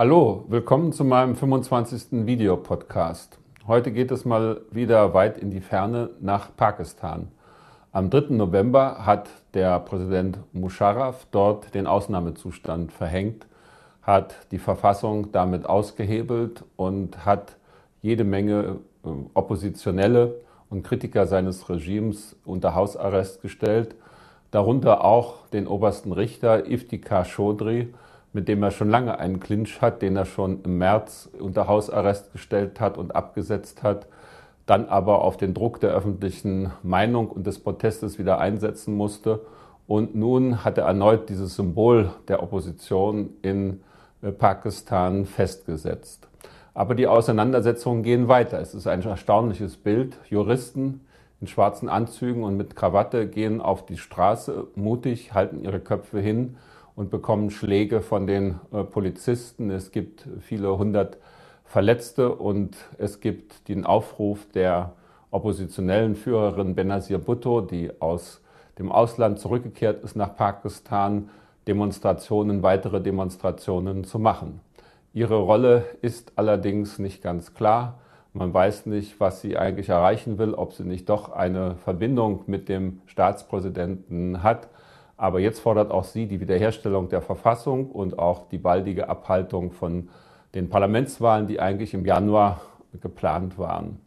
Hallo, willkommen zu meinem 25. Videopodcast. Heute geht es mal wieder weit in die Ferne nach Pakistan. Am 3. November hat der Präsident Musharraf dort den Ausnahmezustand verhängt, hat die Verfassung damit ausgehebelt und hat jede Menge äh, Oppositionelle und Kritiker seines Regimes unter Hausarrest gestellt, darunter auch den obersten Richter Iftikhar Chaudhry, mit dem er schon lange einen Clinch hat, den er schon im März unter Hausarrest gestellt hat und abgesetzt hat, dann aber auf den Druck der öffentlichen Meinung und des Protestes wieder einsetzen musste. Und nun hat er erneut dieses Symbol der Opposition in äh, Pakistan festgesetzt. Aber die Auseinandersetzungen gehen weiter. Es ist ein erstaunliches Bild. Juristen in schwarzen Anzügen und mit Krawatte gehen auf die Straße mutig, halten ihre Köpfe hin und bekommen Schläge von den äh, Polizisten. Es gibt viele hundert Verletzte und es gibt den Aufruf der oppositionellen Führerin Benazir Bhutto, die aus dem Ausland zurückgekehrt ist nach Pakistan, Demonstrationen, weitere Demonstrationen zu machen. Ihre Rolle ist allerdings nicht ganz klar. Man weiß nicht, was sie eigentlich erreichen will, ob sie nicht doch eine Verbindung mit dem Staatspräsidenten hat. Aber jetzt fordert auch sie die Wiederherstellung der Verfassung und auch die baldige Abhaltung von den Parlamentswahlen, die eigentlich im Januar geplant waren.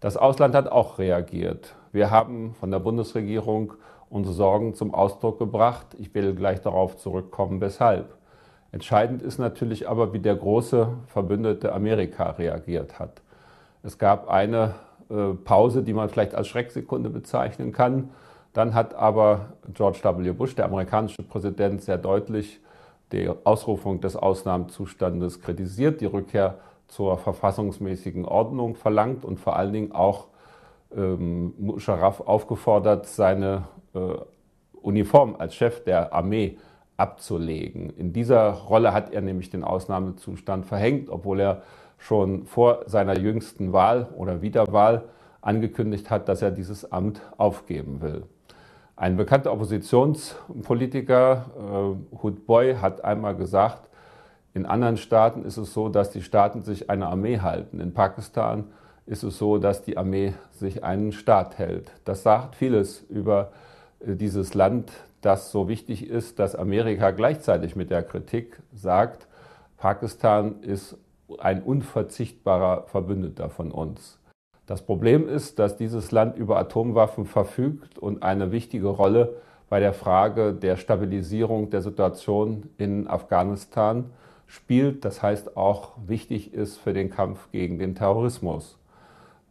Das Ausland hat auch reagiert. Wir haben von der Bundesregierung unsere Sorgen zum Ausdruck gebracht. Ich will gleich darauf zurückkommen, weshalb. Entscheidend ist natürlich aber, wie der große Verbündete Amerika reagiert hat. Es gab eine äh, Pause, die man vielleicht als Schrecksekunde bezeichnen kann. Dann hat aber George W. Bush, der amerikanische Präsident, sehr deutlich die Ausrufung des Ausnahmezustandes kritisiert, die Rückkehr zur verfassungsmäßigen Ordnung verlangt und vor allen Dingen auch ähm, Musharraf aufgefordert, seine äh, Uniform als Chef der Armee abzulegen. In dieser Rolle hat er nämlich den Ausnahmezustand verhängt, obwohl er schon vor seiner jüngsten Wahl oder Wiederwahl angekündigt hat, dass er dieses Amt aufgeben will. Ein bekannter Oppositionspolitiker, äh, Hood Boy, hat einmal gesagt, in anderen Staaten ist es so, dass die Staaten sich eine Armee halten. In Pakistan ist es so, dass die Armee sich einen Staat hält. Das sagt vieles über äh, dieses Land, das so wichtig ist, dass Amerika gleichzeitig mit der Kritik sagt, Pakistan ist ein unverzichtbarer Verbündeter von uns. Das Problem ist, dass dieses Land über Atomwaffen verfügt und eine wichtige Rolle bei der Frage der Stabilisierung der Situation in Afghanistan spielt. Das heißt auch wichtig ist für den Kampf gegen den Terrorismus.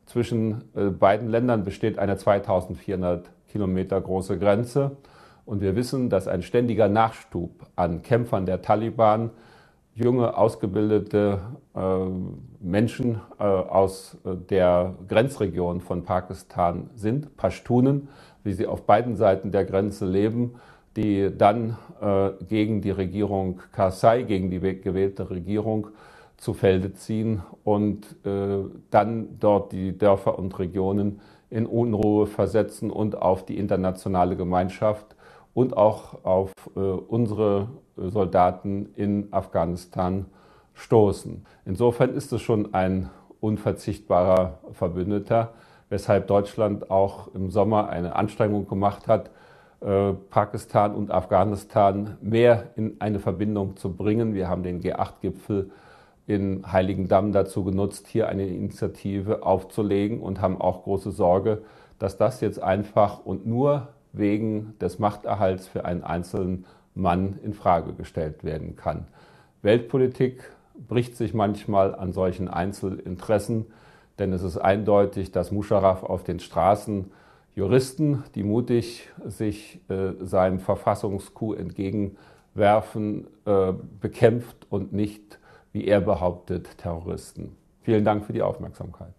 Zwischen äh, beiden Ländern besteht eine 2400 Kilometer große Grenze. Und wir wissen, dass ein ständiger Nachstub an Kämpfern der Taliban junge, ausgebildete äh, Menschen äh, aus äh, der Grenzregion von Pakistan sind, Pashtunen, wie sie auf beiden Seiten der Grenze leben, die dann gegen die Regierung Karzai, gegen die gewählte Regierung zu Felde ziehen und dann dort die Dörfer und Regionen in Unruhe versetzen und auf die internationale Gemeinschaft und auch auf äh, unsere Soldaten in Afghanistan stoßen. Insofern ist es schon ein unverzichtbarer Verbündeter, weshalb Deutschland auch im Sommer eine Anstrengung gemacht hat, äh, Pakistan und Afghanistan mehr in eine Verbindung zu bringen. Wir haben den G8-Gipfel in Heiligendamm dazu genutzt, hier eine Initiative aufzulegen und haben auch große Sorge, dass das jetzt einfach und nur wegen des Machterhalts für einen einzelnen Mann in Frage gestellt werden kann. Weltpolitik bricht sich manchmal an solchen Einzelinteressen, denn es ist eindeutig, dass Musharraf auf den Straßen Juristen, die mutig sich äh, seinem Verfassungscoup entgegenwerfen, äh, bekämpft und nicht, wie er behauptet, Terroristen. Vielen Dank für die Aufmerksamkeit.